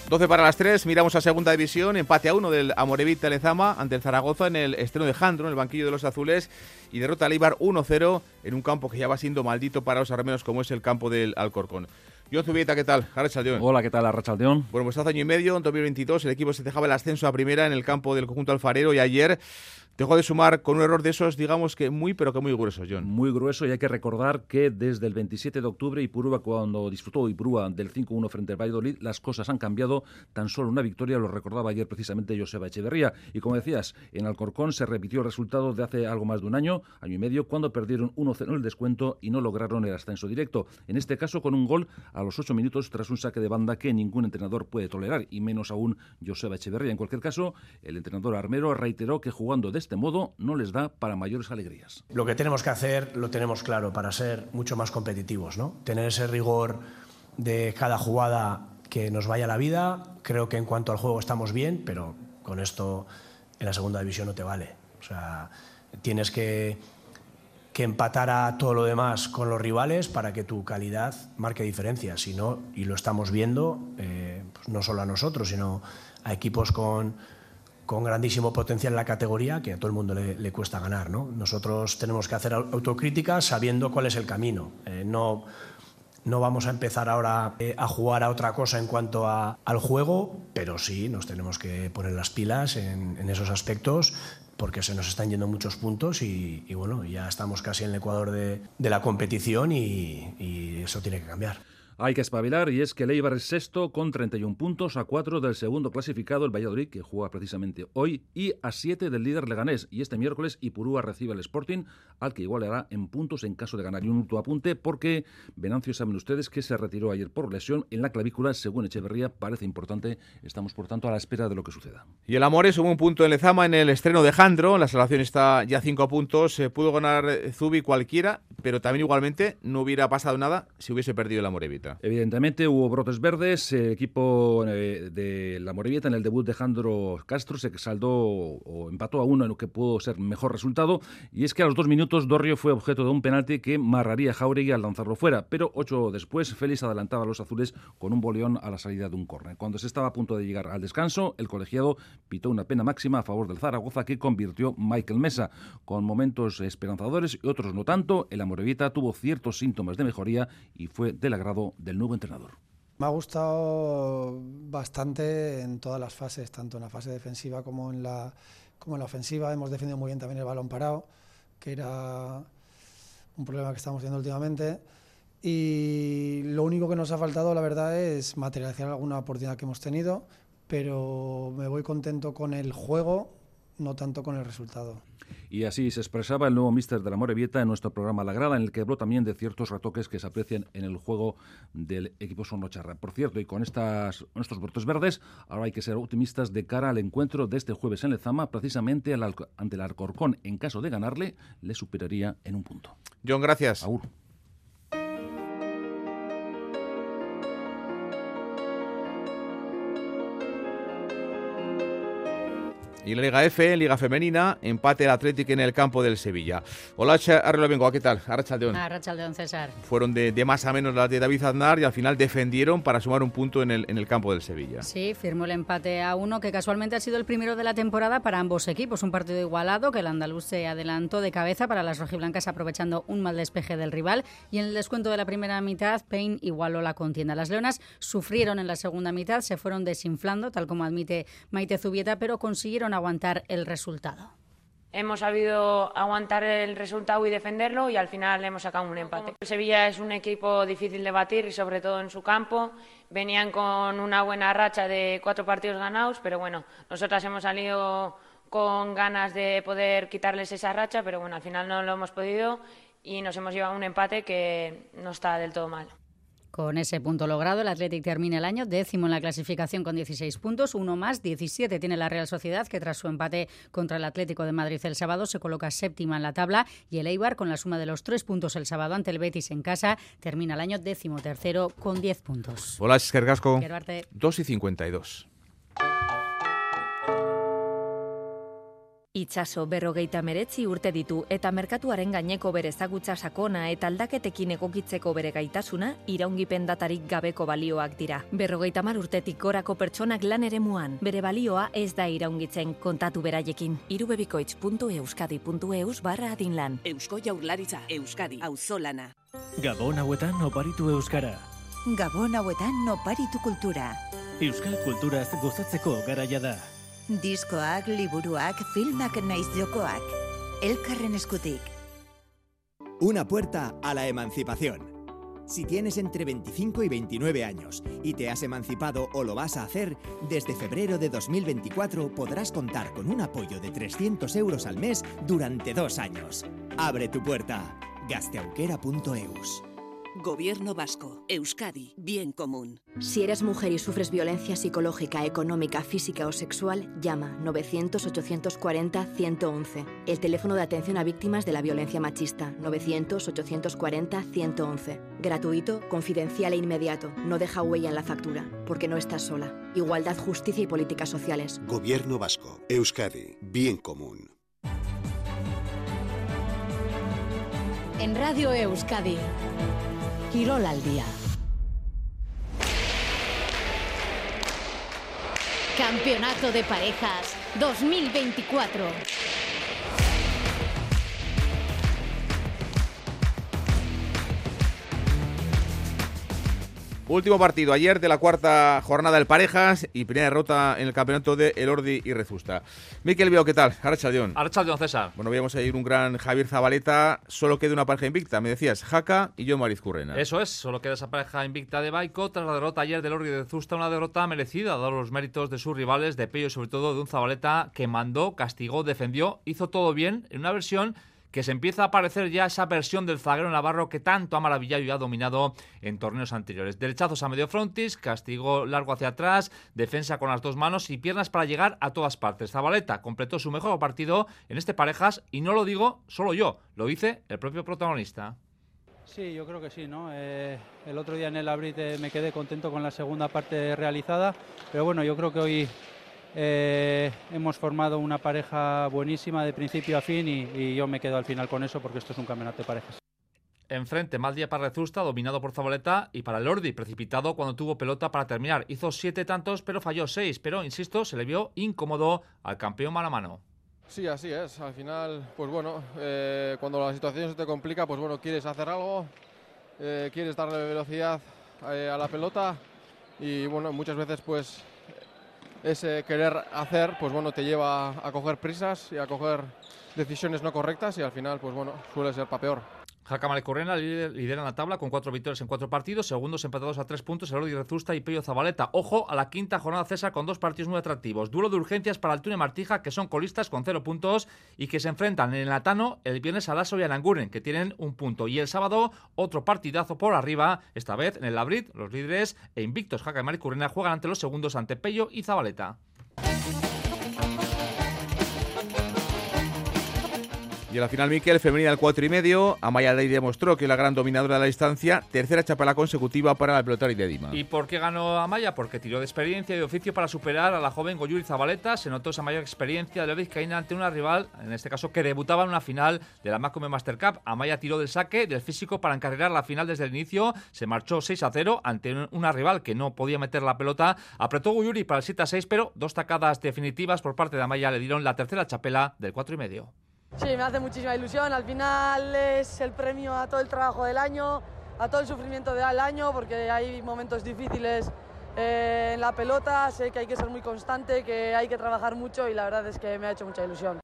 12 para las 3, miramos a segunda división, empate a uno del Amorevita Lezama ante el Zaragoza en el estreno de Jandro, en el banquillo de los azules, y derrota al Ibar 1-0 en un campo que ya va siendo maldito para los armenos como es el campo del Alcorcón. John Zubieta, ¿qué tal? Arrachaldeón. Hola, ¿qué tal, Arrachaldeón? Bueno, pues hace año y medio, en 2022, el equipo se dejaba el ascenso a primera en el campo del conjunto alfarero y ayer Dejo de sumar con un error de esos, digamos que muy, pero que muy grueso, John. Muy grueso y hay que recordar que desde el 27 de octubre Ipurúa, cuando disfrutó Ipurúa del 5-1 frente al Valladolid, las cosas han cambiado. Tan solo una victoria, lo recordaba ayer precisamente Joseba Echeverría. Y como decías, en Alcorcón se repitió el resultado de hace algo más de un año, año y medio, cuando perdieron 1-0 en el descuento y no lograron el ascenso directo. En este caso, con un gol a los 8 minutos tras un saque de banda que ningún entrenador puede tolerar, y menos aún Joseba Echeverría. En cualquier caso, el entrenador armero reiteró que jugando de este modo no les da para mayores alegrías. Lo que tenemos que hacer lo tenemos claro para ser mucho más competitivos, ¿no? Tener ese rigor de cada jugada que nos vaya la vida. Creo que en cuanto al juego estamos bien, pero con esto en la segunda división no te vale. O sea, tienes que, que empatar a todo lo demás con los rivales para que tu calidad marque diferencias. Si no, y lo estamos viendo, eh, pues no solo a nosotros, sino a equipos con con grandísimo potencial en la categoría que a todo el mundo le, cuesta ganar. ¿no? Nosotros tenemos que hacer autocrítica sabiendo cuál es el camino. Eh, no, no vamos a empezar ahora eh, a jugar a otra cosa en cuanto a, al juego, pero sí nos tenemos que poner las pilas en, esos aspectos porque se nos están yendo muchos puntos y, y bueno, ya estamos casi en el ecuador de, de la competición y eso tiene que cambiar. Hay que espabilar y es que el es sexto con 31 puntos a 4 del segundo clasificado, el Valladolid, que juega precisamente hoy, y a 7 del líder Leganés. Y este miércoles Ipurúa recibe al Sporting, al que igualará en puntos en caso de ganar. Y un último apunte, porque Venancio saben ustedes que se retiró ayer por lesión en la clavícula, según Echeverría, parece importante. Estamos, por tanto, a la espera de lo que suceda. Y el Amores sumó un punto en Lezama en el estreno de Jandro. La salvación está ya a 5 puntos. Se pudo ganar Zubi cualquiera, pero también igualmente no hubiera pasado nada si hubiese perdido el Amorevita. Evidentemente hubo brotes verdes. El equipo eh, de la Morevieta en el debut de Jandro Castro se saldó o empató a uno en lo que pudo ser mejor resultado. Y es que a los dos minutos Dorrio fue objeto de un penalti que marraría a Jauregui al lanzarlo fuera. Pero ocho después Félix adelantaba a los azules con un boleón a la salida de un córner. Cuando se estaba a punto de llegar al descanso, el colegiado pitó una pena máxima a favor del Zaragoza que convirtió Michael Mesa. Con momentos esperanzadores y otros no tanto, el Amorevita tuvo ciertos síntomas de mejoría y fue del agrado del nuevo entrenador. Me ha gustado bastante en todas las fases, tanto en la fase defensiva como en la, como en la ofensiva. Hemos defendido muy bien también el balón parado, que era un problema que estamos teniendo últimamente. Y lo único que nos ha faltado, la verdad, es materializar alguna oportunidad que hemos tenido, pero me voy contento con el juego, no tanto con el resultado. Y así se expresaba el nuevo míster de la Morevieta en nuestro programa La Grada, en el que habló también de ciertos retoques que se aprecian en el juego del equipo Sonocharra. Por cierto, y con estas, estos brotes verdes, ahora hay que ser optimistas de cara al encuentro de este jueves en Lezama, precisamente ante el Alcorcón. En caso de ganarle, le superaría en un punto. John, gracias. Agur. Y la Liga F, Liga Femenina, empate el Atlético en el campo del Sevilla. Hola, Arrelo Bengoa, ¿qué tal? Arrachaldeón. Arrachaldeón, César. Fueron de, más a menos las de David Aznar y al final defendieron para sumar un punto en el, en el campo del Sevilla. Sí, firmó el empate a uno, que casualmente ha sido el primero de la temporada para ambos equipos. Un partido igualado que el andaluz se adelantó de cabeza para las rojiblancas aprovechando un mal despeje del rival. Y en el descuento de la primera mitad, Payne igualó la contienda. Las leonas sufrieron en la segunda mitad, se fueron desinflando, tal como admite Maite Zubieta, pero consiguieron aguantar el resultado. Hemos sabido aguantar el resultado y defenderlo y al final hemos sacado un empate. Sevilla es un equipo difícil de batir y sobre todo en su campo. Venían con una buena racha de cuatro partidos ganados, pero bueno, nosotras hemos salido con ganas de poder quitarles esa racha, pero bueno, al final no lo hemos podido y nos hemos llevado un empate que no está del todo mal. Con ese punto logrado, el Athletic termina el año décimo en la clasificación con 16 puntos, uno más, 17 tiene la Real Sociedad, que tras su empate contra el Atlético de Madrid el sábado se coloca séptima en la tabla, y el Eibar, con la suma de los tres puntos el sábado ante el Betis en casa, termina el año décimo tercero con 10 puntos. Hola, Esquergasco. 2 y 52. Itxaso berrogeita meretzi urte ditu eta merkatuaren gaineko bere ezagutza sakona eta aldaketekin egokitzeko bere gaitasuna iraungipen datarik gabeko balioak dira. Berrogeita mar urtetik gorako pertsonak lan ere muan, bere balioa ez da iraungitzen kontatu beraiekin. irubebikoitz.euskadi.eus barra adinlan. Eusko jaurlaritza, Euskadi, auzolana. Gabon hauetan oparitu Euskara. Gabon hauetan oparitu kultura. Euskal kulturaz gozatzeko garaia da. Diskoak, liburuak, filmak naiz jokoak. Elkarren eskutik. Una puerta a la emancipación. Si tienes entre 25 y 29 años y te has emancipado o lo vas a hacer, desde febrero de 2024 podrás contar con un apoyo de 300 euros al mes durante dos años. Abre tu puerta. gasteauquera.eus. Gobierno Vasco, Euskadi, Bien Común. Si eres mujer y sufres violencia psicológica, económica, física o sexual, llama 900-840-111. El teléfono de atención a víctimas de la violencia machista, 900-840-111. Gratuito, confidencial e inmediato. No deja huella en la factura, porque no estás sola. Igualdad, justicia y políticas sociales. Gobierno Vasco, Euskadi, Bien Común. En Radio Euskadi. Quirol al día. Campeonato de Parejas 2024. Último partido ayer de la cuarta jornada del Parejas y primera derrota en el campeonato de Elordi y Rezusta. Miquel Veo, ¿qué tal? Arrachaldeón. Arrachaldeón, César. Bueno, veíamos ahí un gran Javier Zabaleta. Solo queda una pareja invicta. Me decías, Jaca y yo Mariz Currena. Eso es, solo queda esa pareja invicta de Baico tras la derrota ayer del Elordi y Rezusta. Una derrota merecida, dado los méritos de sus rivales, de Pello y sobre todo de un Zabaleta que mandó, castigó, defendió, hizo todo bien en una versión que se empieza a aparecer ya esa versión del zaguero navarro que tanto ha maravillado y ha dominado en torneos anteriores. Derechazos a medio frontis, castigo largo hacia atrás, defensa con las dos manos y piernas para llegar a todas partes. Zabaleta completó su mejor partido en este parejas y no lo digo solo yo, lo dice el propio protagonista. Sí, yo creo que sí, ¿no? Eh, el otro día en el Abrit me quedé contento con la segunda parte realizada, pero bueno, yo creo que hoy eh, hemos formado una pareja buenísima de principio a fin y, yo me quedo al final con eso porque esto es un campeonato de parejas. Enfrente, mal día para Rezusta, dominado por Zabaleta, y para Lordi, precipitado cuando tuvo pelota para terminar. Hizo siete tantos, pero falló seis. Pero, insisto, se le vio incómodo al campeón mano a mano. Sí, así es. Al final, pues bueno, eh, cuando la situación se te complica, pues bueno, quieres hacer algo, eh, quieres darle velocidad a la pelota y bueno, muchas veces pues ese querer hacer, pues bueno, te lleva a coger prisas y a coger decisiones no correctas y al final, pues bueno, suele ser para peor. Jacamale Correna lidera la tabla con cuatro victorias en cuatro partidos, segundos empatados a tres puntos, Elordi Rezusta y Pello Zabaleta. Ojo a la quinta jornada César con dos partidos muy atractivos. Duelo de urgencias para Altune Martija, que son colistas con cero puntos y que se enfrentan en el Atano el viernes a Lasso y Aranguren, que tienen un punto. Y el sábado, otro partidazo por arriba, esta vez en el Labrit, los líderes e invictos Jacamale Correna juegan ante los segundos ante Pello y Zabaleta. Y en la final, Miquel, femenina al 4 y medio. Amaya Ley demostró que la gran dominadora de la distancia. Tercera chapela consecutiva para la pelotari de Dima. ¿Y por qué ganó Amaya? Porque tiró de experiencia y de oficio para superar a la joven Goyuri Zabaleta. Se notó esa mayor experiencia de la vizcaína ante una rival, en este caso, que debutaba en una final de la Macome Master Cup. Amaya tiró del saque, del físico para encargar la final desde el inicio. Se marchó 6 a 0 ante una rival que no podía meter la pelota. Apretó Goyuri para el 7 a 6, pero dos tacadas definitivas por parte de Amaya le dieron la tercera chapela del 4 y medio. Sí, me hace muchísima ilusión. Al final es el premio a todo el trabajo del año, a todo el sufrimiento del año, porque hay momentos difíciles eh, en la pelota. Sé que hay que ser muy constante, que hay que trabajar mucho y la verdad es que me ha hecho mucha ilusión.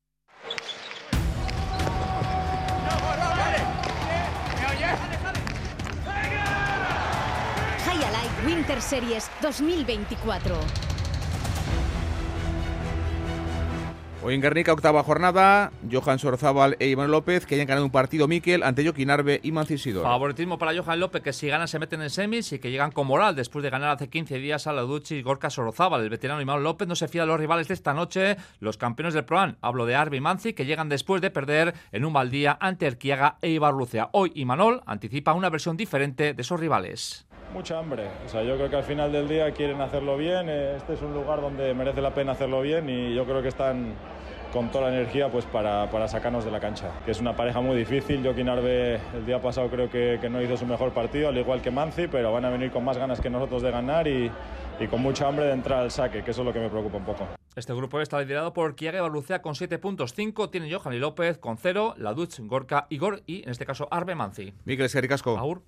High Winter Series 2024. Hoy en Guernica, octava jornada, Johan Sorzábal e Iván López, que hayan ganado un partido Miquel ante Joaquín Arbe y Mancisidor. Favoritismo para Johan López, que si ganan se meten en semis y que llegan con moral después de ganar hace 15 días a la Duchi y Gorka Sorozábal. El veterano Iván López no se fía de los rivales de esta noche, los campeones del Proan. Hablo de Arbe y Manci, que llegan después de perder en un mal día ante Erquiaga e Ibarlucea. Hoy Imanol anticipa una versión diferente de esos rivales mucha hambre. O sea, yo creo que al final del día quieren hacerlo bien. Este es un lugar donde merece la pena hacerlo bien y yo creo que están con toda la energía pues para, para sacarnos de la cancha. Que es una pareja muy difícil. Joaquín Arbe el día pasado creo que, que, no hizo su mejor partido, al igual que Manzi, pero van a venir con más ganas que nosotros de ganar y, y con mucha hambre de entrar al saque, que eso es lo que me preocupa un poco. Este grupo está liderado por Kiaga Balucea con 7 puntos, 5 tiene Johan y López con 0, Laduch, Gorka, Igor y en este caso Arbe Manzi. Miguel Sericasco. Aur.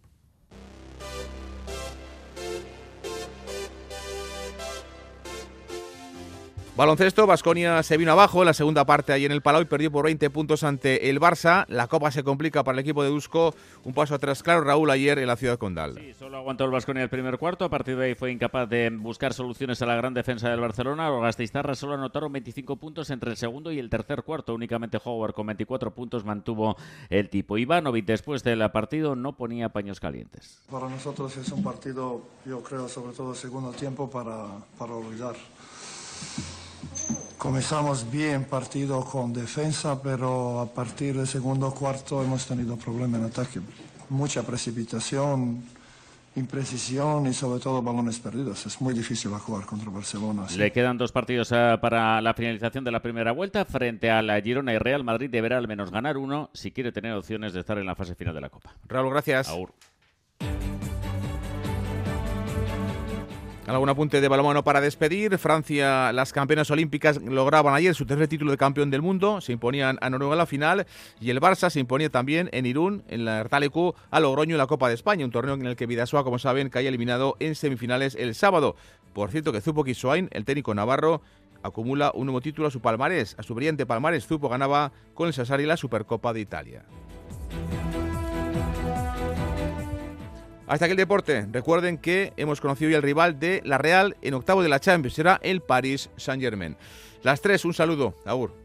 Baloncesto, Basconia se vino abajo en la segunda parte ahí en el Palau y perdió por 20 puntos ante el Barça. La copa se complica para el equipo de Dusko. Un paso atrás, claro, Raúl, ayer en la ciudad condal. Sí, solo aguantó el Basconia el primer cuarto. A partir de ahí fue incapaz de buscar soluciones a la gran defensa del Barcelona. Los Gasteiztarras solo anotaron 25 puntos entre el segundo y el tercer cuarto. Únicamente Howard con 24 puntos mantuvo el tipo. Ivanovic después del partido no ponía paños calientes. Para nosotros es un partido, yo creo, sobre todo el segundo tiempo para, para olvidar. Comenzamos bien partido con defensa, pero a partir del segundo cuarto hemos tenido problemas en ataque. Mucha precipitación, imprecisión y sobre todo balones perdidos. Es muy difícil jugar contra Barcelona. Le quedan dos partidos eh, para la finalización de la primera vuelta. Frente a la Girona y Real Madrid deberá al menos ganar uno si quiere tener opciones de estar en la fase final de la Copa. Raúl, gracias. Algún apunte de balonmano para despedir. Francia, las campeonas olímpicas, lograban ayer su tercer título de campeón del mundo. Se imponían a Noruega en la final. Y el Barça se imponía también en Irún, en la Ertalecu, a Logroño en la Copa de España. Un torneo en el que Vidasoa, como saben, caía eliminado en semifinales el sábado. Por cierto, que Zupo Kiswain, el técnico navarro, acumula un nuevo título a su palmarés. A su brillante palmarés, Zupo ganaba con el Sassari la Supercopa de Italia. Hasta aquí el deporte. Recuerden que hemos conocido hoy al rival de la Real en octavo de la Champions. Será el Paris Saint-Germain. Las tres, un saludo. Agur.